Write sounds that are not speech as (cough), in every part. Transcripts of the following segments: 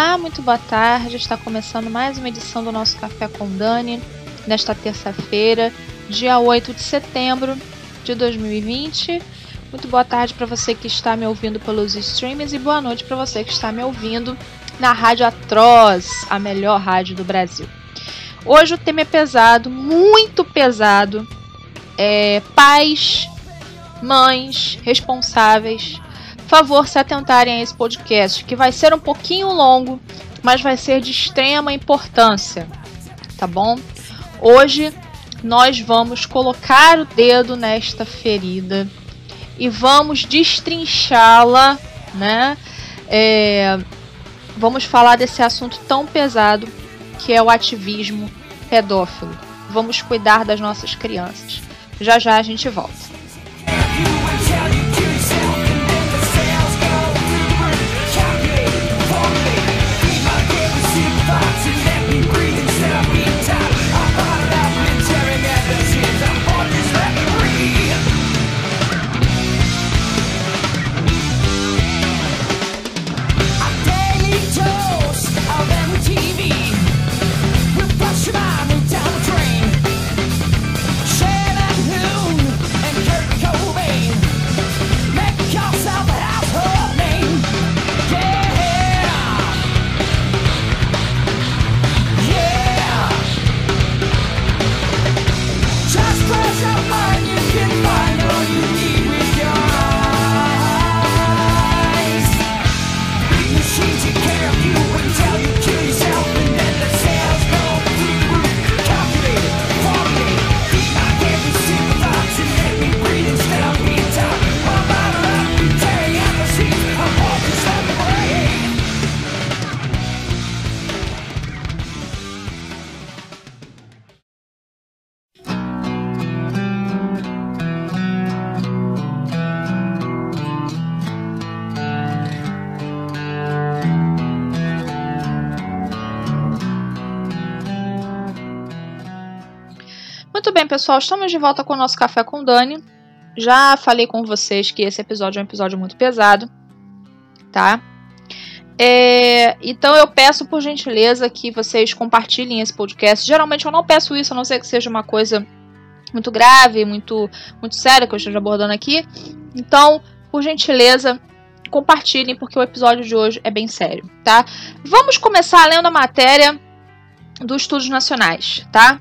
Olá, muito boa tarde. Está começando mais uma edição do nosso Café com Dani, nesta terça-feira, dia 8 de setembro de 2020. Muito boa tarde para você que está me ouvindo pelos streams e boa noite para você que está me ouvindo na Rádio Atroz, a melhor rádio do Brasil. Hoje o tema é pesado, muito pesado. É, pais, mães, responsáveis, favor se atentarem a esse podcast, que vai ser um pouquinho longo, mas vai ser de extrema importância, tá bom? Hoje nós vamos colocar o dedo nesta ferida e vamos destrinchá-la, né? É, vamos falar desse assunto tão pesado que é o ativismo pedófilo. Vamos cuidar das nossas crianças. Já já a gente volta. Muito bem, pessoal, estamos de volta com o nosso Café com Dani. Já falei com vocês que esse episódio é um episódio muito pesado, tá? É, então eu peço por gentileza que vocês compartilhem esse podcast. Geralmente eu não peço isso, a não ser que seja uma coisa muito grave, muito, muito séria que eu esteja abordando aqui. Então, por gentileza, compartilhem, porque o episódio de hoje é bem sério, tá? Vamos começar lendo a matéria dos Estudos Nacionais, tá?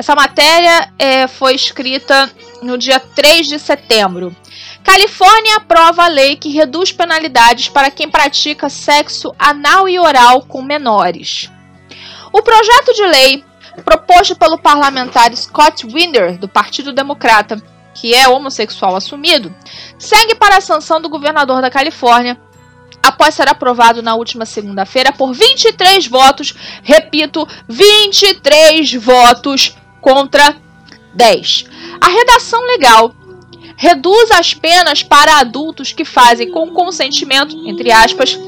Essa matéria é, foi escrita no dia 3 de setembro. Califórnia aprova a lei que reduz penalidades para quem pratica sexo anal e oral com menores. O projeto de lei, proposto pelo parlamentar Scott Winder, do Partido Democrata, que é homossexual assumido, segue para a sanção do governador da Califórnia, após ser aprovado na última segunda-feira por 23 votos, repito, 23 votos contra 10. A redação legal reduz as penas para adultos que fazem com consentimento, entre aspas,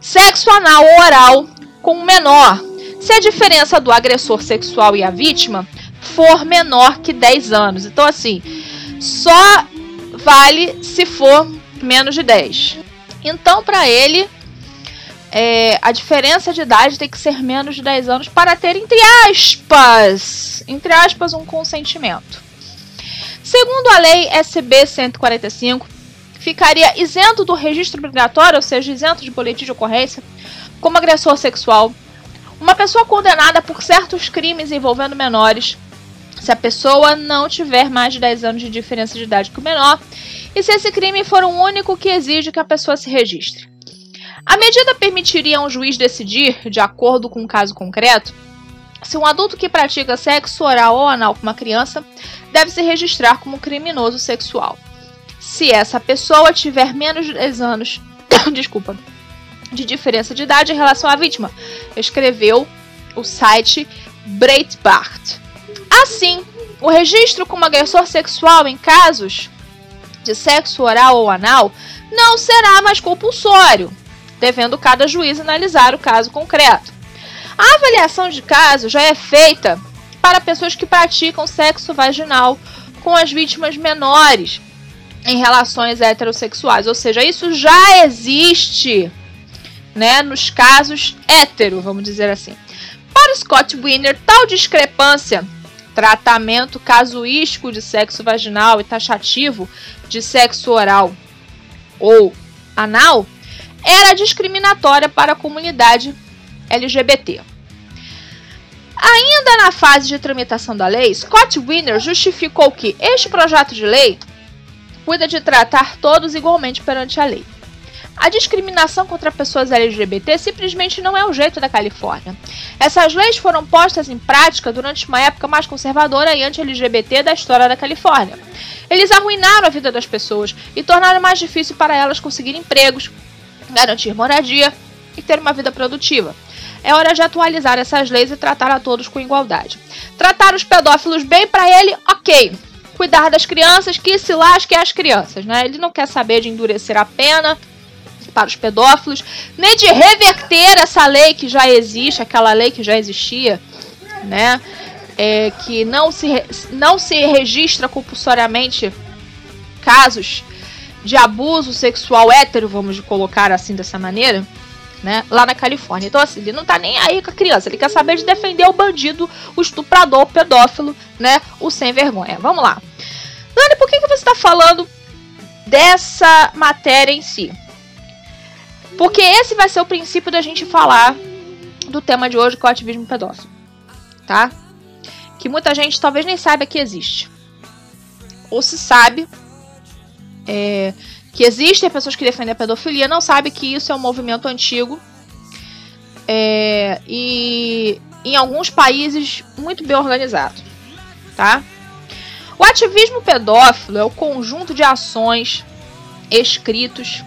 sexo anal ou oral com um menor, se a diferença do agressor sexual e a vítima for menor que 10 anos. Então, assim, só vale se for menos de 10. Então, para ele, é, a diferença de idade tem que ser menos de 10 anos para ter, entre aspas, entre aspas, um consentimento. Segundo a lei SB 145, ficaria isento do registro obrigatório, ou seja, isento de boletim de ocorrência, como agressor sexual, uma pessoa condenada por certos crimes envolvendo menores, se a pessoa não tiver mais de 10 anos de diferença de idade que o menor, e se esse crime for o único que exige que a pessoa se registre. A medida permitiria a um juiz decidir, de acordo com um caso concreto, se um adulto que pratica sexo oral ou anal com uma criança deve se registrar como criminoso sexual. Se essa pessoa tiver menos de 10 anos, (coughs) desculpa, de diferença de idade em relação à vítima, escreveu o site Breitbart. Assim, o registro como agressor sexual em casos de sexo oral ou anal não será mais compulsório, devendo cada juiz analisar o caso concreto. A avaliação de caso já é feita para pessoas que praticam sexo vaginal com as vítimas menores em relações heterossexuais, ou seja, isso já existe né, nos casos hétero, vamos dizer assim. Para Scott Wiener, tal discrepância, tratamento casuístico de sexo vaginal e taxativo de sexo oral ou anal, era discriminatória para a comunidade LGBT. Ainda na fase de tramitação da lei, Scott Wiener justificou que este projeto de lei cuida de tratar todos igualmente perante a lei. A discriminação contra pessoas LGBT simplesmente não é o jeito da Califórnia. Essas leis foram postas em prática durante uma época mais conservadora e anti-LGBT da história da Califórnia. Eles arruinaram a vida das pessoas e tornaram mais difícil para elas conseguir empregos, garantir moradia e ter uma vida produtiva. É hora de atualizar essas leis e tratar a todos com igualdade. Tratar os pedófilos bem para ele, ok. Cuidar das crianças, que se lasque as crianças, né? Ele não quer saber de endurecer a pena para os pedófilos, nem de reverter essa lei que já existe, aquela lei que já existia, né? É, que não se, não se registra compulsoriamente casos de abuso sexual hétero, vamos colocar assim dessa maneira, né, lá na Califórnia. Então, assim, ele não tá nem aí com a criança, ele quer saber de defender o bandido, o estuprador, o pedófilo, né, o sem vergonha. Vamos lá. Dani, por que, que você está falando dessa matéria em si? Porque esse vai ser o princípio da gente falar do tema de hoje, que é o ativismo pedófilo. Tá? Que muita gente talvez nem saiba que existe. Ou se sabe, é, que existem pessoas que defendem a pedofilia, não sabe que isso é um movimento antigo. É, e em alguns países muito bem organizado. Tá? O ativismo pedófilo é o conjunto de ações, escritos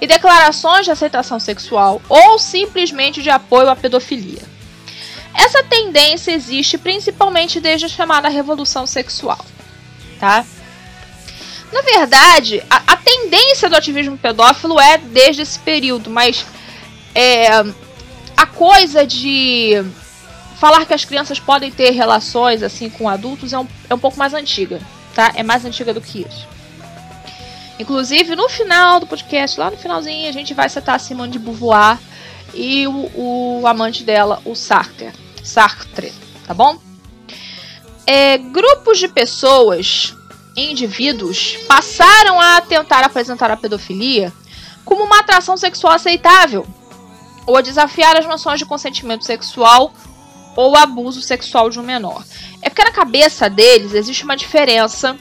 e declarações de aceitação sexual ou simplesmente de apoio à pedofilia. Essa tendência existe principalmente desde a chamada revolução sexual, tá? Na verdade, a, a, tendência do ativismo pedófilo é desde esse período, mas é, a coisa de falar que as crianças podem ter relações assim com adultos é um, é um pouco mais antiga, tá? É mais antiga do que isso. Inclusive, no final do podcast, lá no finalzinho, a gente vai citar a Simone de Beauvoir e o, o amante dela, o Sartre. Sartre, tá bom? É, grupos de pessoas indivíduos passaram a tentar apresentar a pedofilia como uma atração sexual aceitável, ou a desafiar as noções de consentimento sexual ou abuso sexual de um menor. É porque na cabeça deles existe uma diferença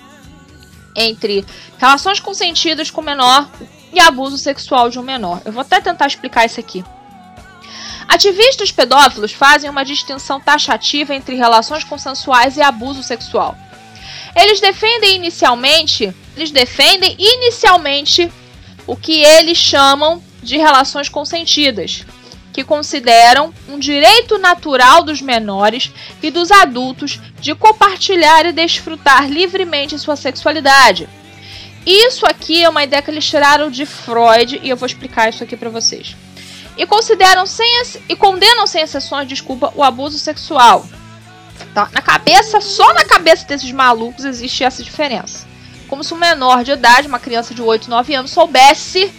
entre relações consentidas com o menor e abuso sexual de um menor. Eu vou até tentar explicar isso aqui. Ativistas pedófilos fazem uma distinção taxativa entre relações consensuais e abuso sexual. Eles defendem inicialmente, eles defendem inicialmente o que eles chamam de relações consentidas, que consideram um direito natural dos menores e dos adultos de compartilhar e desfrutar livremente sua sexualidade. Isso aqui é uma ideia que eles tiraram de Freud e eu vou explicar isso aqui para vocês. E consideram sem e condenam sem exceções, desculpa, o abuso sexual, Tá? Na cabeça, só na cabeça desses malucos existe essa diferença. Como se um menor de idade, uma criança de 8, 9 anos, soubesse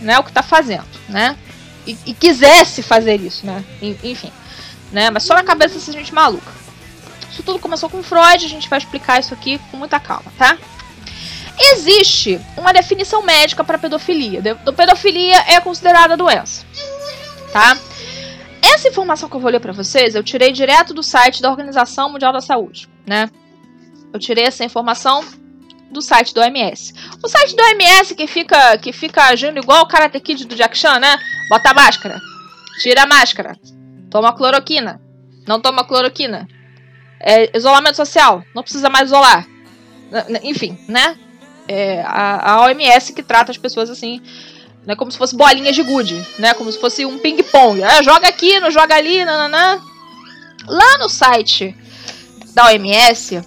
né, o que está fazendo, né? E, e, quisesse fazer isso, né? Enfim. Né? Mas só na cabeça dessa gente maluca. Isso tudo começou com Freud, a gente vai explicar isso aqui com muita calma, tá? Existe uma definição médica para pedofilia. Pedofilia é considerada doença, tá? Essa informação que eu vou ler para vocês, eu tirei direto do site da Organização Mundial da Saúde, né? Eu tirei essa informação do site do OMS. O site do OMS que fica que fica agindo igual o Karate Kid do Jack Chan, né? Bota a máscara, tira a máscara, toma cloroquina, não toma cloroquina. É, isolamento social, não precisa mais isolar. Enfim, né? É, a, a OMS que trata as pessoas assim né? Como se fosse bolinhas de gude, né? Como se fosse um ping-pong. Ah, joga aqui, não joga ali, nananã. Lá no site da OMS,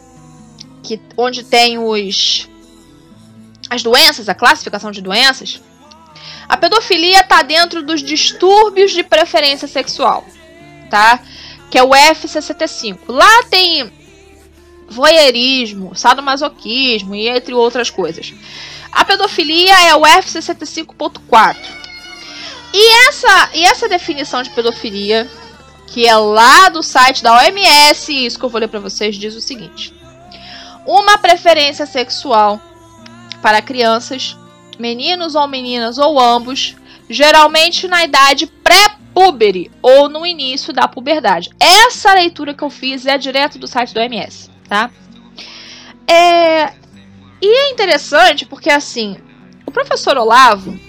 que, onde tem os as doenças, a classificação de doenças, a pedofilia está dentro dos distúrbios de preferência sexual, tá? Que é o F65. Lá tem voyeurismo, sadomasoquismo e entre outras coisas. A pedofilia é o F65.4. E essa, e essa definição de pedofilia, que é lá do site da OMS, isso que eu vou ler para vocês, diz o seguinte: uma preferência sexual para crianças, meninos ou meninas ou ambos, geralmente na idade pré-púbere ou no início da puberdade. Essa leitura que eu fiz é direto do site do OMS, tá? É... E é interessante porque assim, o professor Olavo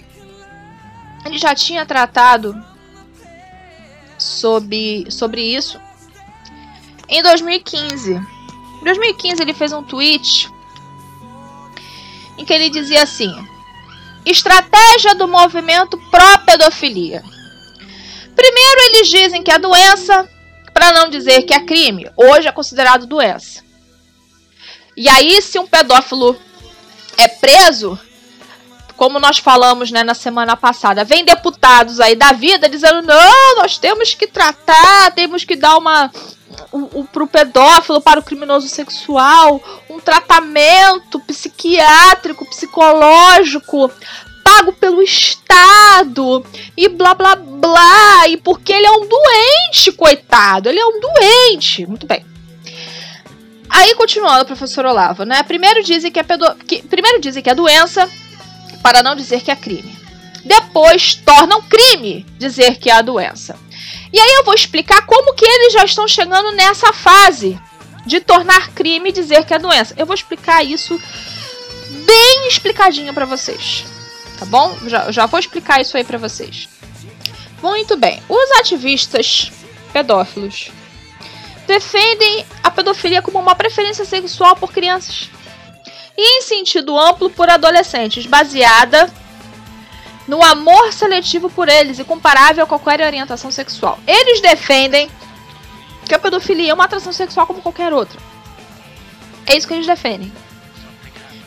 ele já tinha tratado sobre, sobre isso em 2015. Em 2015 ele fez um tweet em que ele dizia assim: Estratégia do movimento pró-pedofilia. Primeiro, eles dizem que a doença, para não dizer que é crime, hoje é considerado doença. E aí, se um pedófilo é preso, como nós falamos né, na semana passada, vem deputados aí da vida dizendo: não, nós temos que tratar, temos que dar uma. para o pedófilo, para o criminoso sexual, um tratamento psiquiátrico, psicológico, pago pelo Estado, e blá blá blá, e porque ele é um doente, coitado, ele é um doente. Muito bem. Aí continuando, professor Olavo, né? Primeiro dizem que é pedo... que... primeiro dizem que é doença, para não dizer que é crime. Depois tornam crime dizer que é a doença. E aí eu vou explicar como que eles já estão chegando nessa fase de tornar crime dizer que é doença. Eu vou explicar isso bem explicadinho para vocês. Tá bom? Já, já vou explicar isso aí para vocês. Muito bem. Os ativistas pedófilos defendem a pedofilia como uma preferência sexual por crianças e em sentido amplo por adolescentes, baseada no amor seletivo por eles e comparável a qualquer orientação sexual. Eles defendem que a pedofilia é uma atração sexual como qualquer outra. É isso que eles defendem.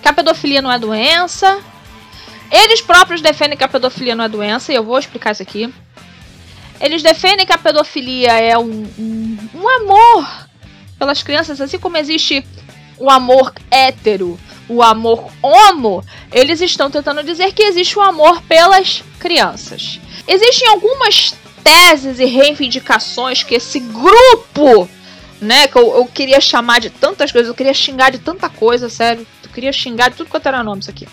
Que a pedofilia não é doença. Eles próprios defendem que a pedofilia não é doença, e eu vou explicar isso aqui. Eles defendem que a pedofilia é um, um, um amor pelas crianças, assim como existe o amor hétero o amor homo, eles estão tentando dizer que existe o amor pelas crianças. Existem algumas teses e reivindicações que esse grupo, né, que eu, eu queria chamar de tantas coisas, eu queria xingar de tanta coisa, sério, eu queria xingar de tudo quanto era nome isso aqui.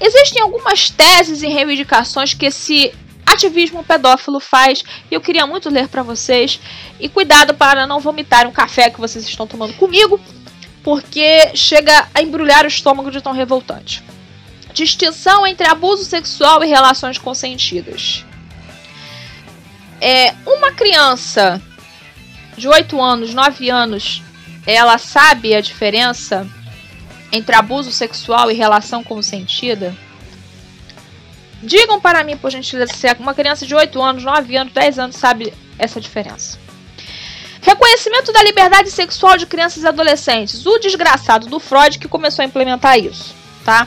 Existem algumas teses e reivindicações que esse ativismo pedófilo faz e eu queria muito ler para vocês. E cuidado para não vomitar um café que vocês estão tomando comigo porque chega a embrulhar o estômago de tão revoltante. Distinção entre abuso sexual e relações consentidas. É, uma criança de 8 anos, 9 anos, ela sabe a diferença entre abuso sexual e relação consentida? Digam para mim, por gentileza, se uma criança de 8 anos, 9 anos, 10 anos sabe essa diferença. Reconhecimento da liberdade sexual de crianças e adolescentes. O desgraçado do Freud que começou a implementar isso, tá?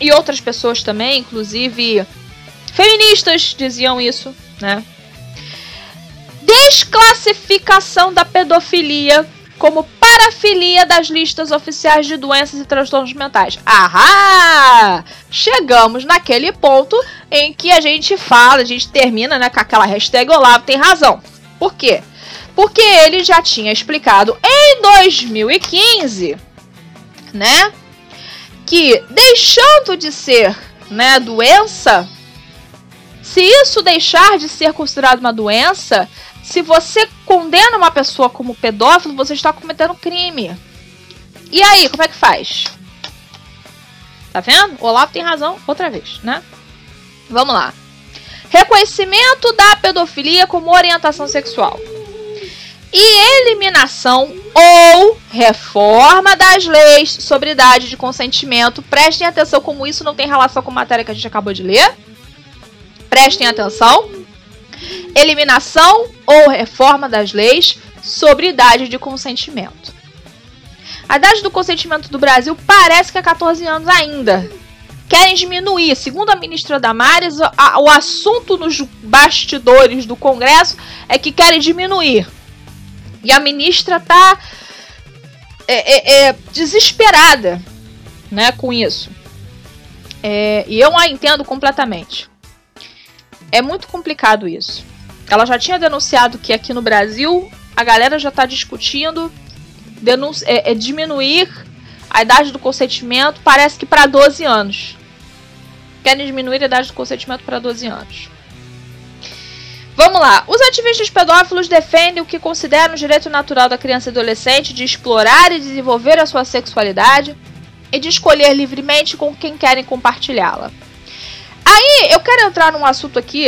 E outras pessoas também, inclusive feministas diziam isso, né? Desclassificação da pedofilia como parafilia das listas oficiais de doenças e transtornos mentais. Ahá! Chegamos naquele ponto em que a gente fala, a gente termina né, com aquela hashtag Olavo tem razão. Por quê? Porque ele já tinha explicado em 2015, né, que deixando de ser, né, doença, se isso deixar de ser considerado uma doença, se você condena uma pessoa como pedófilo, você está cometendo crime. E aí, como é que faz? Tá vendo? O Olavo tem razão outra vez, né? Vamos lá. Reconhecimento da pedofilia como orientação sexual e eliminação ou reforma das leis sobre idade de consentimento. Prestem atenção como isso não tem relação com a matéria que a gente acabou de ler. Prestem atenção. Eliminação ou reforma das leis sobre idade de consentimento. A idade do consentimento do Brasil parece que é 14 anos ainda. Querem diminuir. Segundo a ministra Damares, o assunto nos bastidores do Congresso é que querem diminuir. E a ministra tá é, é, é, desesperada né, com isso. É, e eu a entendo completamente. É muito complicado isso. Ela já tinha denunciado que aqui no Brasil a galera já está discutindo é, é diminuir a idade do consentimento, parece que para 12 anos. Querem diminuir a idade do consentimento para 12 anos. Vamos lá. Os ativistas pedófilos defendem o que consideram o direito natural da criança e adolescente de explorar e desenvolver a sua sexualidade e de escolher livremente com quem querem compartilhá-la. Aí eu quero entrar num assunto aqui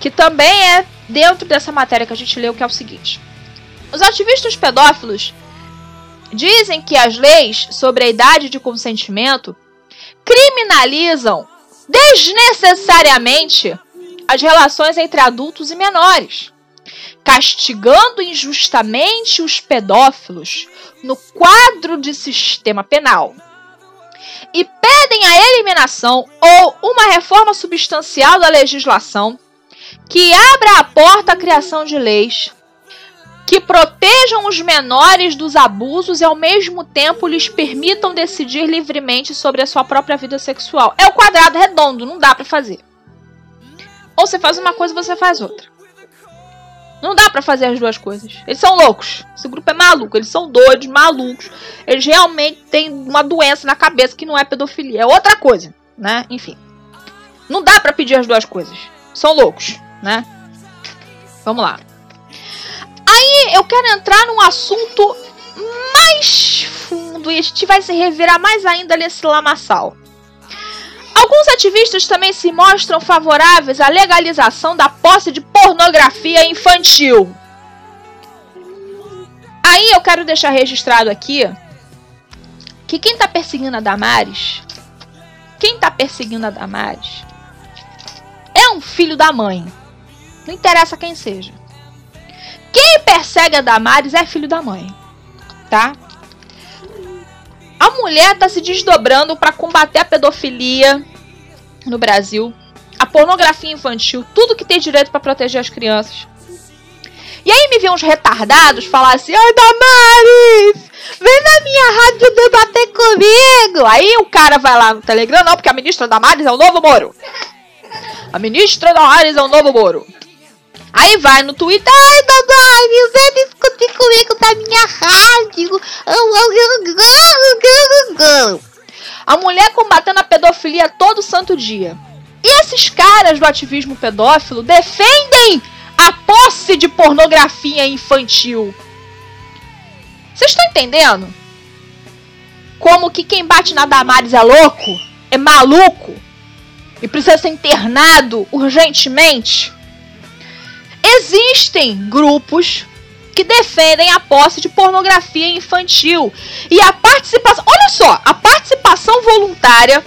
que também é dentro dessa matéria que a gente leu, que é o seguinte: os ativistas pedófilos dizem que as leis sobre a idade de consentimento criminalizam desnecessariamente as relações entre adultos e menores, castigando injustamente os pedófilos no quadro de sistema penal. E pedem a eliminação ou uma reforma substancial da legislação que abra a porta à criação de leis que protejam os menores dos abusos e ao mesmo tempo lhes permitam decidir livremente sobre a sua própria vida sexual. É o quadrado redondo, não dá para fazer. Ou você faz uma coisa você faz outra. Não dá para fazer as duas coisas. Eles são loucos. Esse grupo é maluco. Eles são doidos, malucos. Eles realmente têm uma doença na cabeça que não é pedofilia. É outra coisa, né? Enfim. Não dá para pedir as duas coisas. São loucos, né? Vamos lá. Aí eu quero entrar num assunto mais fundo e a gente vai se revirar mais ainda nesse lamaçal. Alguns ativistas também se mostram favoráveis à legalização da posse de pornografia infantil. Aí eu quero deixar registrado aqui que quem está perseguindo a Damares, quem está perseguindo a Damares, é um filho da mãe. Não interessa quem seja. Quem persegue a Damares é filho da mãe, tá? A mulher está se desdobrando para combater a pedofilia no Brasil, a pornografia infantil, tudo que tem direito para proteger as crianças. E aí me vê uns retardados falar assim: Ai, Damares, vem na minha rádio debater comigo. Aí o cara vai lá no Telegram, não, porque a ministra Damares é o novo Moro. A ministra Damares é o novo Moro. Aí vai no Twitter, ai, Damares, vem discutir comigo da minha rádio. A mulher combatendo a pedofilia todo santo dia. E esses caras do ativismo pedófilo defendem a posse de pornografia infantil. Vocês estão entendendo? Como que quem bate na Damares é louco? É maluco? E precisa ser internado urgentemente? Existem grupos que defendem a posse de pornografia infantil e a participação, olha só, a participação voluntária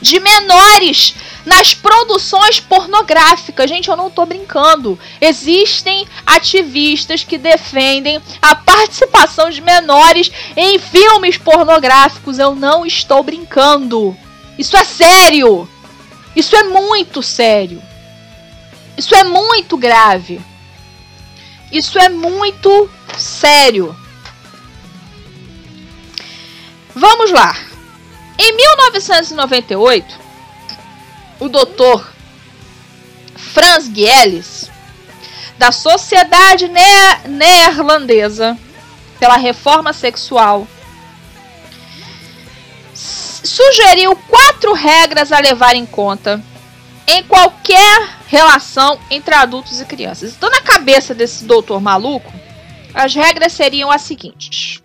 de menores nas produções pornográficas. Gente, eu não tô brincando. Existem ativistas que defendem a participação de menores em filmes pornográficos. Eu não estou brincando. Isso é sério. Isso é muito sério. Isso é muito grave. Isso é muito sério. Vamos lá. Em 1998, o doutor Franz Gielis, da Sociedade Neerlandesa pela Reforma Sexual, sugeriu quatro regras a levar em conta em qualquer relação entre adultos e crianças. Então, na cabeça desse doutor maluco, as regras seriam as seguintes: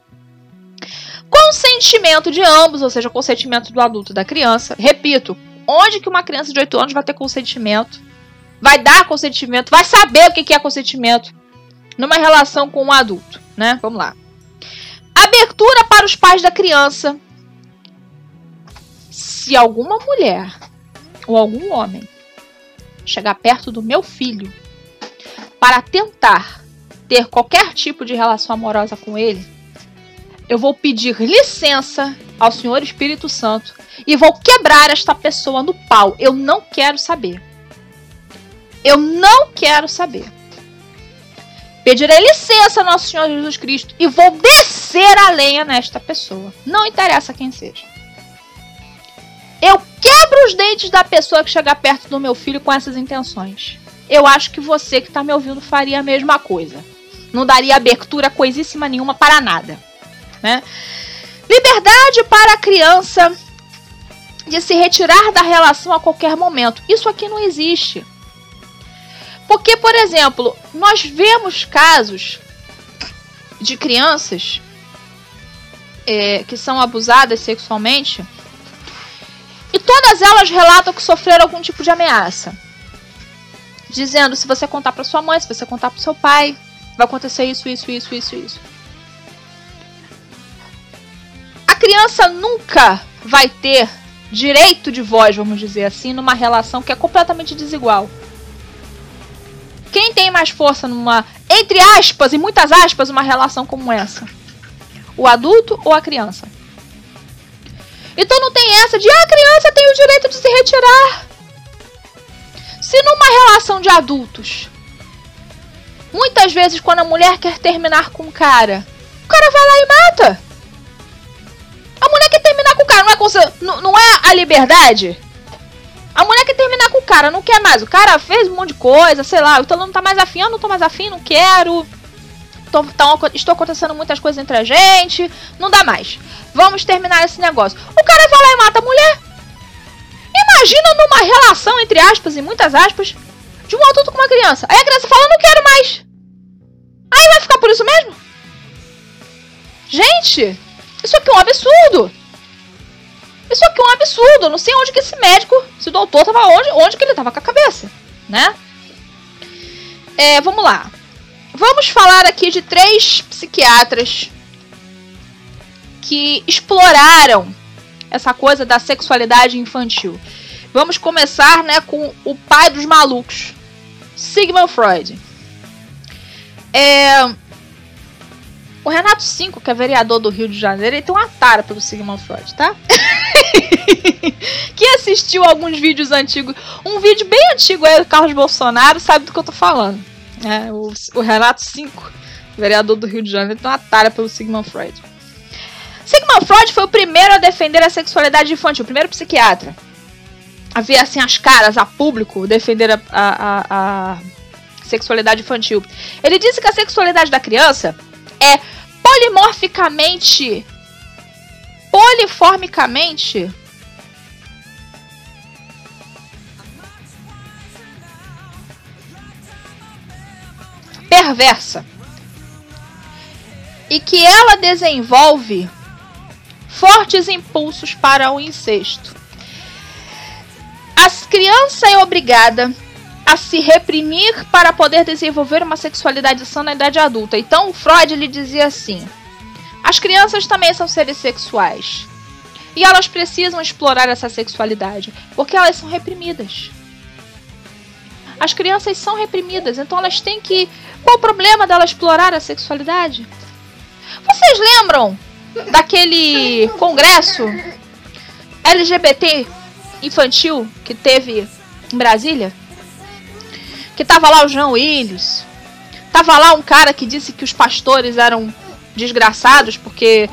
consentimento de ambos, ou seja, consentimento do adulto e da criança. Repito, onde que uma criança de 8 anos vai ter consentimento? Vai dar consentimento? Vai saber o que é consentimento numa relação com um adulto, né? Vamos lá. Abertura para os pais da criança. Se alguma mulher ou algum homem chegar perto do meu filho para tentar ter qualquer tipo de relação amorosa com ele, eu vou pedir licença ao Senhor Espírito Santo e vou quebrar esta pessoa no pau. Eu não quero saber. Eu não quero saber. Pedirei licença ao nosso Senhor Jesus Cristo e vou descer a lenha nesta pessoa. Não interessa quem seja. Eu quebro os dentes da pessoa que chega perto do meu filho com essas intenções. Eu acho que você que está me ouvindo faria a mesma coisa. Não daria abertura coisíssima nenhuma para nada. Né? Liberdade para a criança de se retirar da relação a qualquer momento. Isso aqui não existe. Porque, por exemplo, nós vemos casos de crianças é, que são abusadas sexualmente e todas elas relatam que sofreram algum tipo de ameaça. Dizendo: se você contar para sua mãe, se você contar para seu pai, vai acontecer isso, isso, isso, isso, isso. A criança nunca vai ter direito de voz, vamos dizer assim, numa relação que é completamente desigual. Quem tem mais força numa, entre aspas e muitas aspas, uma relação como essa? O adulto ou a criança? Então não tem essa de ah, a criança tem o direito de se retirar. Se numa relação de adultos, muitas vezes quando a mulher quer terminar com o cara, o cara vai lá e mata. A mulher quer terminar com o cara, não é, não, não é a liberdade? A mulher quer terminar com o cara, não quer mais. O cara fez um monte de coisa, sei lá. Então não tá mais afim, eu não tô mais afim, não quero. Tô, tá, estou acontecendo muitas coisas entre a gente. Não dá mais. Vamos terminar esse negócio. O cara vai lá e mata a mulher. Imagina numa relação, entre aspas e muitas aspas, de um adulto com uma criança. Aí a criança fala, não quero mais. Aí vai ficar por isso mesmo? Gente, isso aqui é um absurdo. Isso aqui é um absurdo. Eu não sei onde que esse médico, esse doutor, tava onde, onde que ele tava com a cabeça, né? É, vamos lá. Vamos falar aqui de três psiquiatras que exploraram essa coisa da sexualidade infantil. Vamos começar, né, com o pai dos malucos, Sigmund Freud. É, o Renato Cinco, que é vereador do Rio de Janeiro, ele tem uma tara pelo Sigmund Freud, tá? (laughs) que assistiu alguns vídeos antigos, um vídeo bem antigo aí do Carlos Bolsonaro, sabe do que eu tô falando. É, o, o Renato Cinco, vereador do Rio de Janeiro, tem uma tara pelo Sigmund Freud. Sigmund Freud foi o primeiro a defender a sexualidade infantil, o primeiro psiquiatra a ver assim as caras a público defender a, a, a, a sexualidade infantil. Ele disse que a sexualidade da criança é polimorficamente poliformicamente perversa e que ela desenvolve fortes impulsos para o incesto. A criança é obrigada a se reprimir para poder desenvolver uma sexualidade sã na idade adulta. Então, Freud lhe dizia assim: as crianças também são seres sexuais. E elas precisam explorar essa sexualidade, porque elas são reprimidas. As crianças são reprimidas, então elas têm que. Qual o problema dela explorar a sexualidade? Vocês lembram daquele congresso LGBT infantil que teve em Brasília? Que tava lá o João Willis. Tava lá um cara que disse que os pastores eram desgraçados porque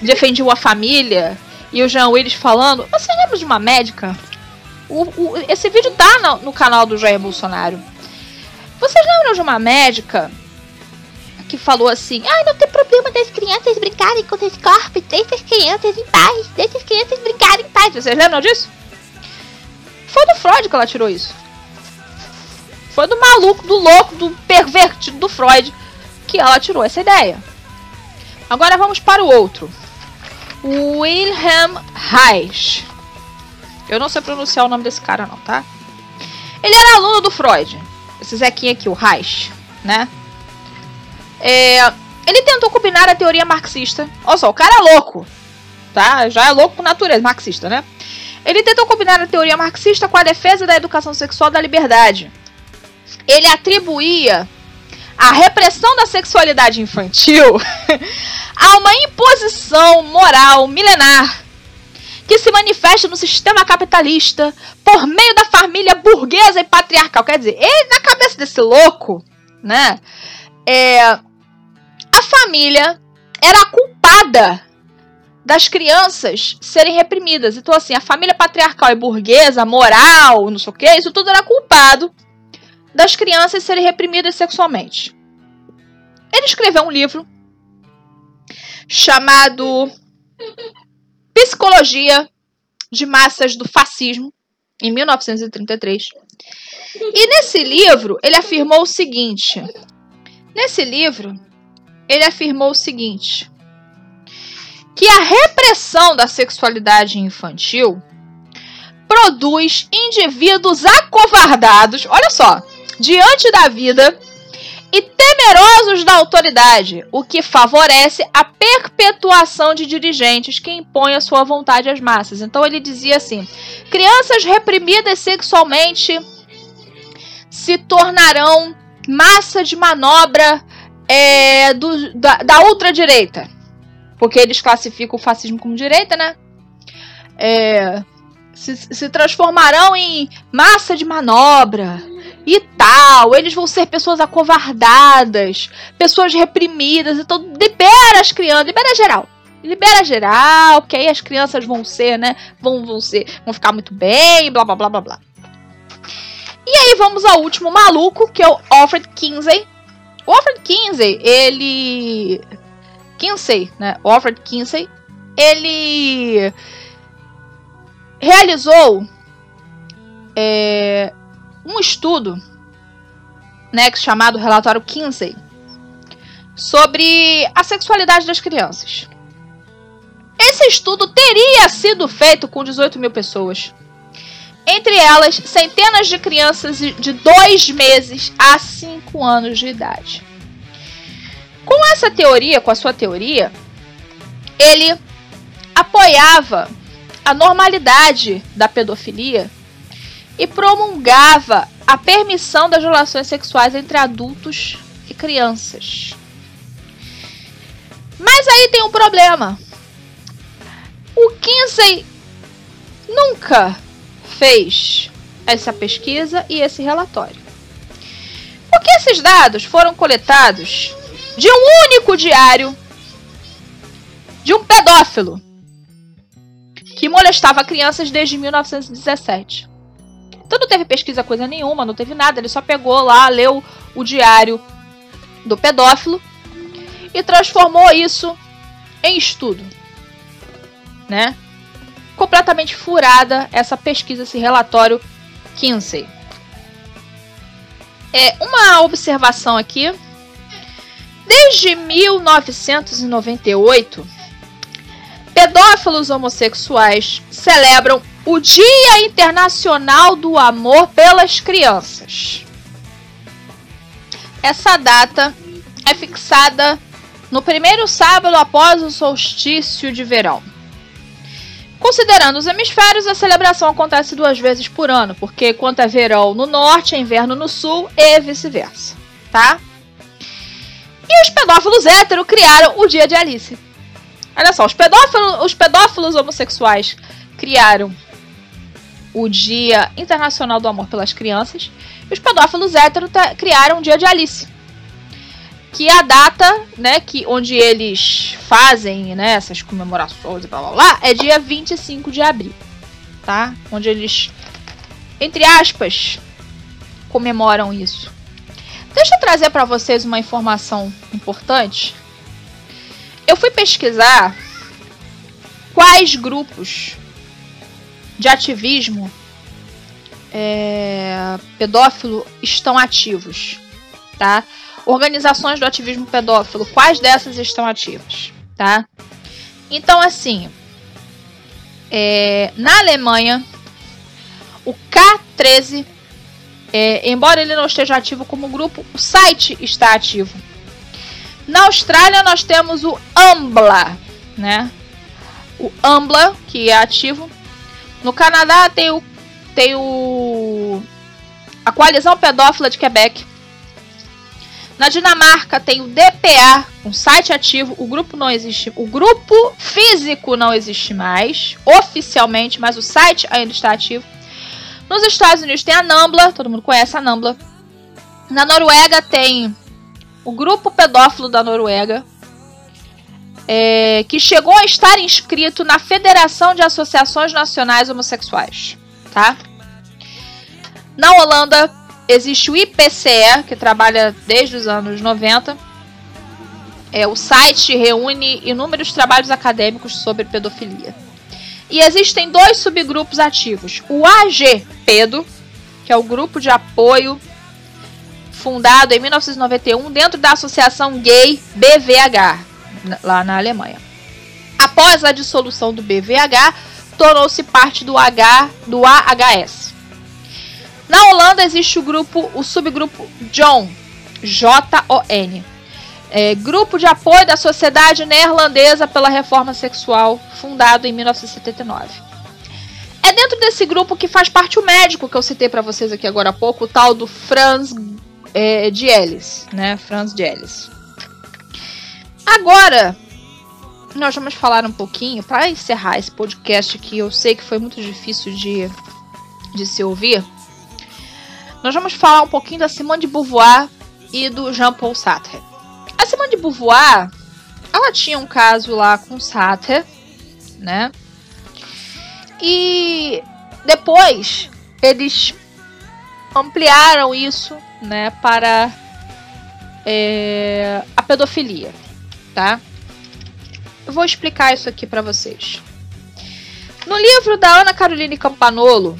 defendiam a família. E o João Willis falando. Você lembra de uma médica? O, o, esse vídeo tá no, no canal do Jair Bolsonaro. Vocês lembram de uma médica que falou assim: Ah, não tem problema das crianças brincarem com os corpos, deixa as crianças em paz, deixa as crianças brincarem em paz. Vocês lembram disso? Foi do Freud que ela tirou isso. Foi do maluco, do louco, do pervertido do Freud que ela tirou essa ideia. Agora vamos para o outro. Wilhelm Reich. Eu não sei pronunciar o nome desse cara não, tá? Ele era aluno do Freud. Esse Zequinha aqui, o Reich, né? É, ele tentou combinar a teoria marxista. Olha só, o cara é louco. Tá? Já é louco por natureza, marxista, né? Ele tentou combinar a teoria marxista com a defesa da educação sexual da liberdade. Ele atribuía a repressão da sexualidade infantil (laughs) a uma imposição moral milenar que se manifesta no sistema capitalista por meio da família burguesa e patriarcal. Quer dizer, ele, na cabeça desse louco, né? É, a família era culpada das crianças serem reprimidas. Então, assim, a família patriarcal e burguesa, moral, não sei o que, isso tudo era culpado das crianças serem reprimidas sexualmente. Ele escreveu um livro chamado Psicologia de Massas do Fascismo, em 1933. E nesse livro, ele afirmou o seguinte: nesse livro, ele afirmou o seguinte: que a repressão da sexualidade infantil produz indivíduos acovardados, olha só, diante da vida e temerosos da autoridade, o que favorece a perpetuação de dirigentes que impõem a sua vontade às massas. Então ele dizia assim: crianças reprimidas sexualmente se tornarão massa de manobra é, do, da, da ultradireita. Porque eles classificam o fascismo como direita, né? É, se, se transformarão em massa de manobra e tal. Eles vão ser pessoas acovardadas, pessoas reprimidas. Então, libera as crianças, libera geral. Libera geral, porque aí as crianças vão ser, né? Vão, vão ser, vão ficar muito bem, blá blá blá blá blá. E aí vamos ao último maluco, que é o Alfred Kinsey. O Alfred Kinsey, ele. Kinsey, né? O Alfred Kinsey, ele realizou é, um estudo né, chamado Relatório Kinsey sobre a sexualidade das crianças. Esse estudo teria sido feito com 18 mil pessoas. Entre elas, centenas de crianças de 2 meses a 5 anos de idade. Com essa teoria, com a sua teoria, ele apoiava a normalidade da pedofilia e promulgava a permissão das relações sexuais entre adultos e crianças. Mas aí tem um problema. O Kinsey nunca fez essa pesquisa e esse relatório. Porque esses dados foram coletados de um único diário de um pedófilo que molestava crianças desde 1917. Então não teve pesquisa coisa nenhuma, não teve nada, ele só pegou lá, leu o diário do pedófilo e transformou isso em estudo, né? Completamente furada essa pesquisa, esse relatório Kinsey. É uma observação aqui. Desde 1998, pedófilos homossexuais celebram o Dia Internacional do Amor pelas Crianças. Essa data é fixada no primeiro sábado após o solstício de verão. Considerando os hemisférios, a celebração acontece duas vezes por ano, porque enquanto é verão no norte, é inverno no sul e vice-versa, tá? E os pedófilos héteros criaram o Dia de Alice. Olha só, os pedófilos, os pedófilos homossexuais criaram o Dia Internacional do Amor pelas Crianças, e os pedófilos héteros criaram o Dia de Alice. Que é a data, né, que, onde eles fazem né, essas comemorações e blá blá blá, é dia 25 de abril. Tá? Onde eles, entre aspas, comemoram isso. Deixa eu trazer para vocês uma informação importante. Eu fui pesquisar quais grupos de ativismo é, pedófilo estão ativos, tá? Organizações do ativismo pedófilo, quais dessas estão ativas, tá? Então, assim, é, na Alemanha, o K13, é, embora ele não esteja ativo como grupo, o site está ativo. Na Austrália, nós temos o AMBLA, né? O AMBLA, que é ativo no Canadá tem o tem o a coalizão pedófila de Quebec. Na Dinamarca tem o DPA, um site ativo. O grupo não existe, o grupo físico não existe mais oficialmente, mas o site ainda está ativo. Nos Estados Unidos tem a Nambla, todo mundo conhece a Nambla. Na Noruega tem o grupo pedófilo da Noruega. É, que chegou a estar inscrito na Federação de Associações Nacionais Homossexuais, tá? Na Holanda existe o IPCE, que trabalha desde os anos 90. É, o site reúne inúmeros trabalhos acadêmicos sobre pedofilia. E existem dois subgrupos ativos: o AG Pedo, que é o grupo de apoio fundado em 1991 dentro da associação gay BVH, lá na Alemanha. Após a dissolução do BVH, tornou-se parte do H do AHS. Na Holanda existe o grupo, o subgrupo John, J-O-N, é, grupo de apoio da Sociedade Neerlandesa pela Reforma Sexual, fundado em 1979. É dentro desse grupo que faz parte o médico que eu citei para vocês aqui agora há pouco, o tal do Franz é, Dielis, né? Franz Dielis. Agora, nós vamos falar um pouquinho, para encerrar esse podcast que eu sei que foi muito difícil de, de se ouvir, nós vamos falar um pouquinho da Simone de Beauvoir e do Jean-Paul Sartre. A Simone de Beauvoir, ela tinha um caso lá com Sartre, né? E depois eles ampliaram isso, né, para é, a pedofilia, tá? Eu vou explicar isso aqui para vocês. No livro da Ana Caroline Campanolo,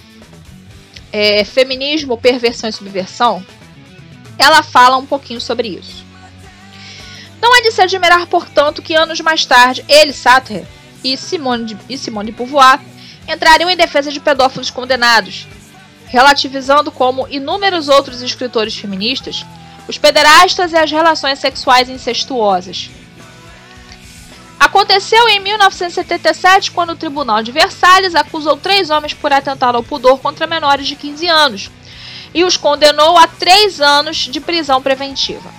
é, Feminismo, Perversão e Subversão, ela fala um pouquinho sobre isso. Não é de se admirar, portanto, que anos mais tarde ele, Sartre e Simone de, e Simone de Beauvoir entrariam em defesa de pedófilos condenados, relativizando como inúmeros outros escritores feministas os pederastas e as relações sexuais incestuosas. Aconteceu em 1977, quando o Tribunal de Versalhes acusou três homens por atentar ao pudor contra menores de 15 anos e os condenou a três anos de prisão preventiva.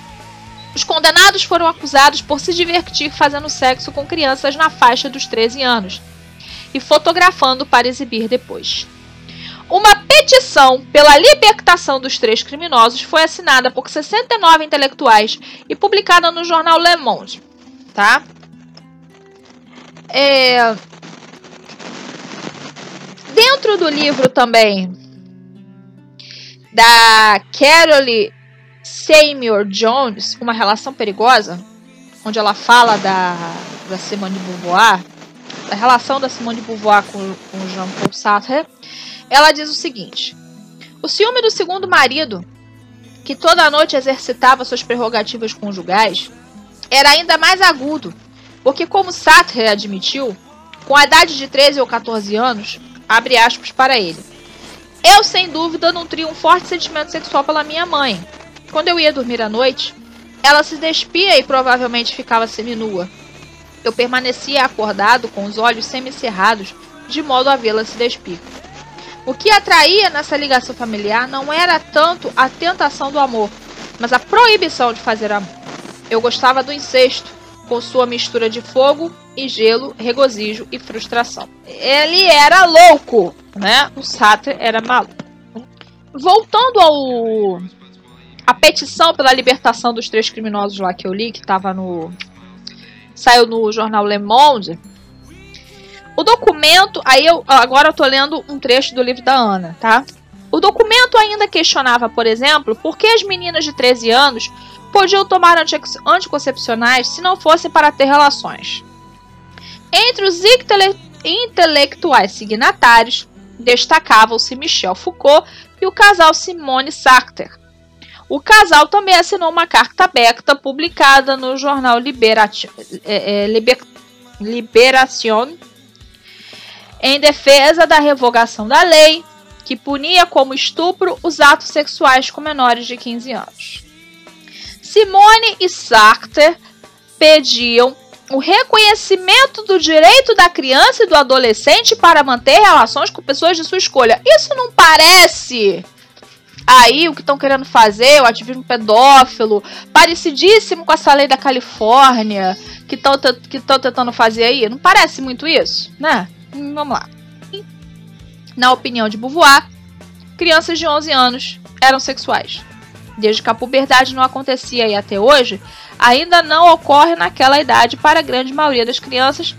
Os condenados foram acusados por se divertir fazendo sexo com crianças na faixa dos 13 anos e fotografando para exibir depois. Uma petição pela libertação dos três criminosos foi assinada por 69 intelectuais e publicada no jornal Le Monde, tá? É... Dentro do livro também. Da Carole Seymour Jones, Uma Relação Perigosa, onde ela fala da, da Simone de Beauvoir, da relação da Simone de Beauvoir com, com Jean-Paul Sartre, ela diz o seguinte: O ciúme do segundo marido, que toda noite exercitava suas prerrogativas conjugais, era ainda mais agudo, porque, como Sartre admitiu, com a idade de 13 ou 14 anos, abre aspas para ele. Eu, sem dúvida, nutria um forte sentimento sexual pela minha mãe. Quando eu ia dormir à noite, ela se despia e provavelmente ficava seminua. Eu permanecia acordado com os olhos semicerrados, de modo a vê-la se despir. O que atraía nessa ligação familiar não era tanto a tentação do amor, mas a proibição de fazer amor. Eu gostava do incesto, com sua mistura de fogo e gelo, regozijo e frustração. Ele era louco, né? O Sartre era maluco. Voltando ao a petição pela libertação dos três criminosos lá que eu li, que estava no saiu no jornal Le Monde, o documento, aí eu agora eu tô lendo um trecho do livro da Ana, tá? O documento ainda questionava, por exemplo, por que as meninas de 13 anos podiam tomar anticoncepcionais se não fosse para ter relações. Entre os intele intelectuais signatários destacavam-se Michel Foucault e o casal Simone Sartre. O casal também assinou uma carta aberta publicada no jornal Liberation, Liber, Liberation em defesa da revogação da lei que punia como estupro os atos sexuais com menores de 15 anos. Simone e Sartre pediam o reconhecimento do direito da criança e do adolescente para manter relações com pessoas de sua escolha. Isso não parece aí o que estão querendo fazer, o ativismo pedófilo, parecidíssimo com essa lei da Califórnia que estão que tentando fazer aí? Não parece muito isso, né? Vamos lá. Na opinião de Beauvoir, crianças de 11 anos eram sexuais. Desde que a puberdade não acontecia e até hoje, ainda não ocorre naquela idade para a grande maioria das crianças,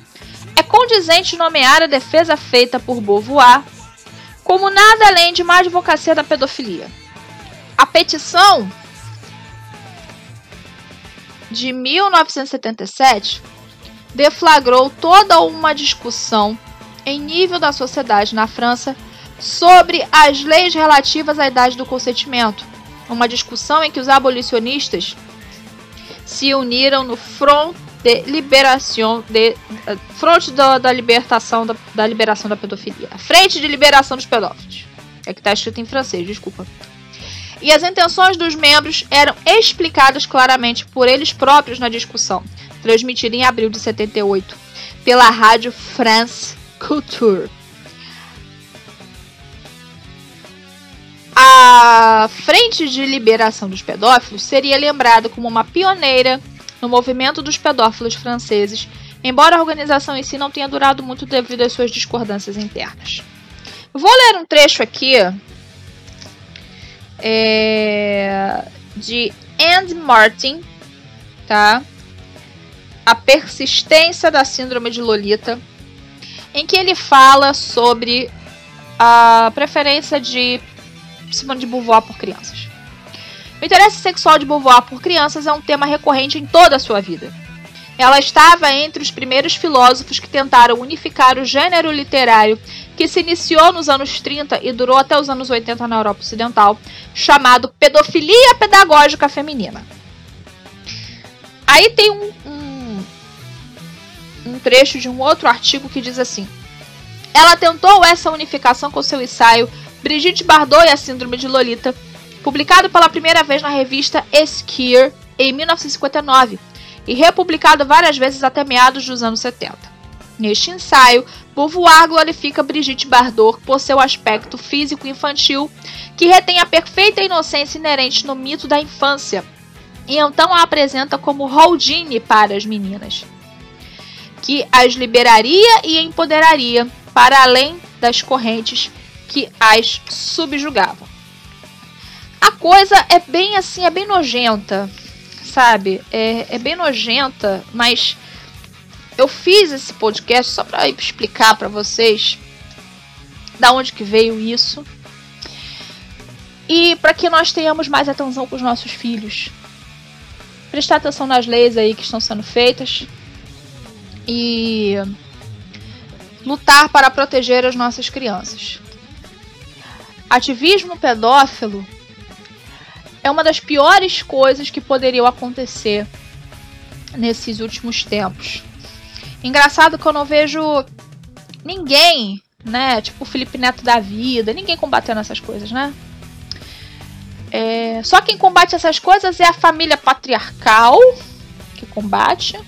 é condizente nomear a defesa feita por Beauvoir como nada além de uma advocacia da pedofilia. A petição de 1977 deflagrou toda uma discussão em nível da sociedade na França sobre as leis relativas à idade do consentimento. Uma discussão em que os abolicionistas se uniram no Front de Liberação de Front da, da libertação da, da liberação da pedofilia. Frente de liberação dos pedófilos. É que está escrito em francês, desculpa. E as intenções dos membros eram explicadas claramente por eles próprios na discussão, transmitida em abril de 78 pela rádio France Culture. A Frente de Liberação dos Pedófilos seria lembrada como uma pioneira no movimento dos pedófilos franceses, embora a organização em si não tenha durado muito devido às suas discordâncias internas. Vou ler um trecho aqui é, de Andy Martin, tá? A persistência da síndrome de Lolita, em que ele fala sobre a preferência de Simone de Beauvoir por crianças. O interesse sexual de Beauvoir por crianças é um tema recorrente em toda a sua vida. Ela estava entre os primeiros filósofos que tentaram unificar o gênero literário que se iniciou nos anos 30 e durou até os anos 80 na Europa Ocidental, chamado Pedofilia Pedagógica Feminina. Aí tem um, um, um trecho de um outro artigo que diz assim: Ela tentou essa unificação com seu ensaio Brigitte Bardot e a Síndrome de Lolita, publicado pela primeira vez na revista Esquire em 1959 e republicado várias vezes até meados dos anos 70. Neste ensaio, Beauvoir glorifica Brigitte Bardot por seu aspecto físico infantil, que retém a perfeita inocência inerente no mito da infância, e então a apresenta como Houdini para as meninas, que as liberaria e empoderaria para além das correntes que as subjugavam. A coisa é bem assim, é bem nojenta, sabe? É, é bem nojenta, mas eu fiz esse podcast só para explicar para vocês da onde que veio isso e para que nós tenhamos mais atenção com os nossos filhos. Prestar atenção nas leis aí que estão sendo feitas e lutar para proteger as nossas crianças. Ativismo pedófilo é uma das piores coisas que poderiam acontecer nesses últimos tempos. Engraçado que eu não vejo ninguém, né? Tipo o Felipe Neto da vida, ninguém combatendo essas coisas, né? É, só quem combate essas coisas é a família patriarcal que combate.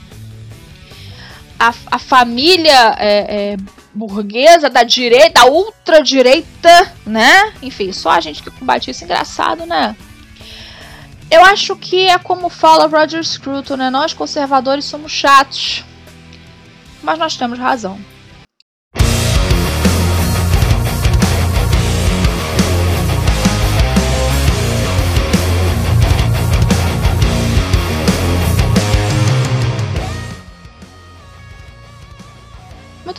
A, a família é, é, burguesa da direita, da ultradireita, né? Enfim, só a gente que combate isso. Engraçado, né? Eu acho que é como fala Roger Scruton, né? Nós conservadores somos chatos. Mas nós temos razão.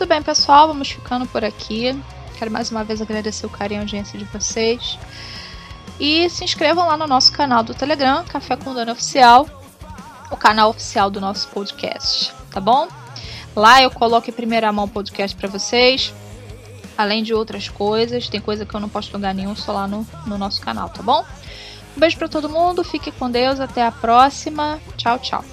Bem, pessoal, vamos ficando por aqui. Quero mais uma vez agradecer o carinho e a audiência de vocês. E se inscrevam lá no nosso canal do Telegram, Café com Dano Oficial, o canal oficial do nosso podcast, tá bom? Lá eu coloco em primeira mão o podcast para vocês, além de outras coisas. Tem coisa que eu não posto em lugar nenhum, só lá no, no nosso canal, tá bom? Um beijo para todo mundo, fique com Deus, até a próxima. Tchau, tchau.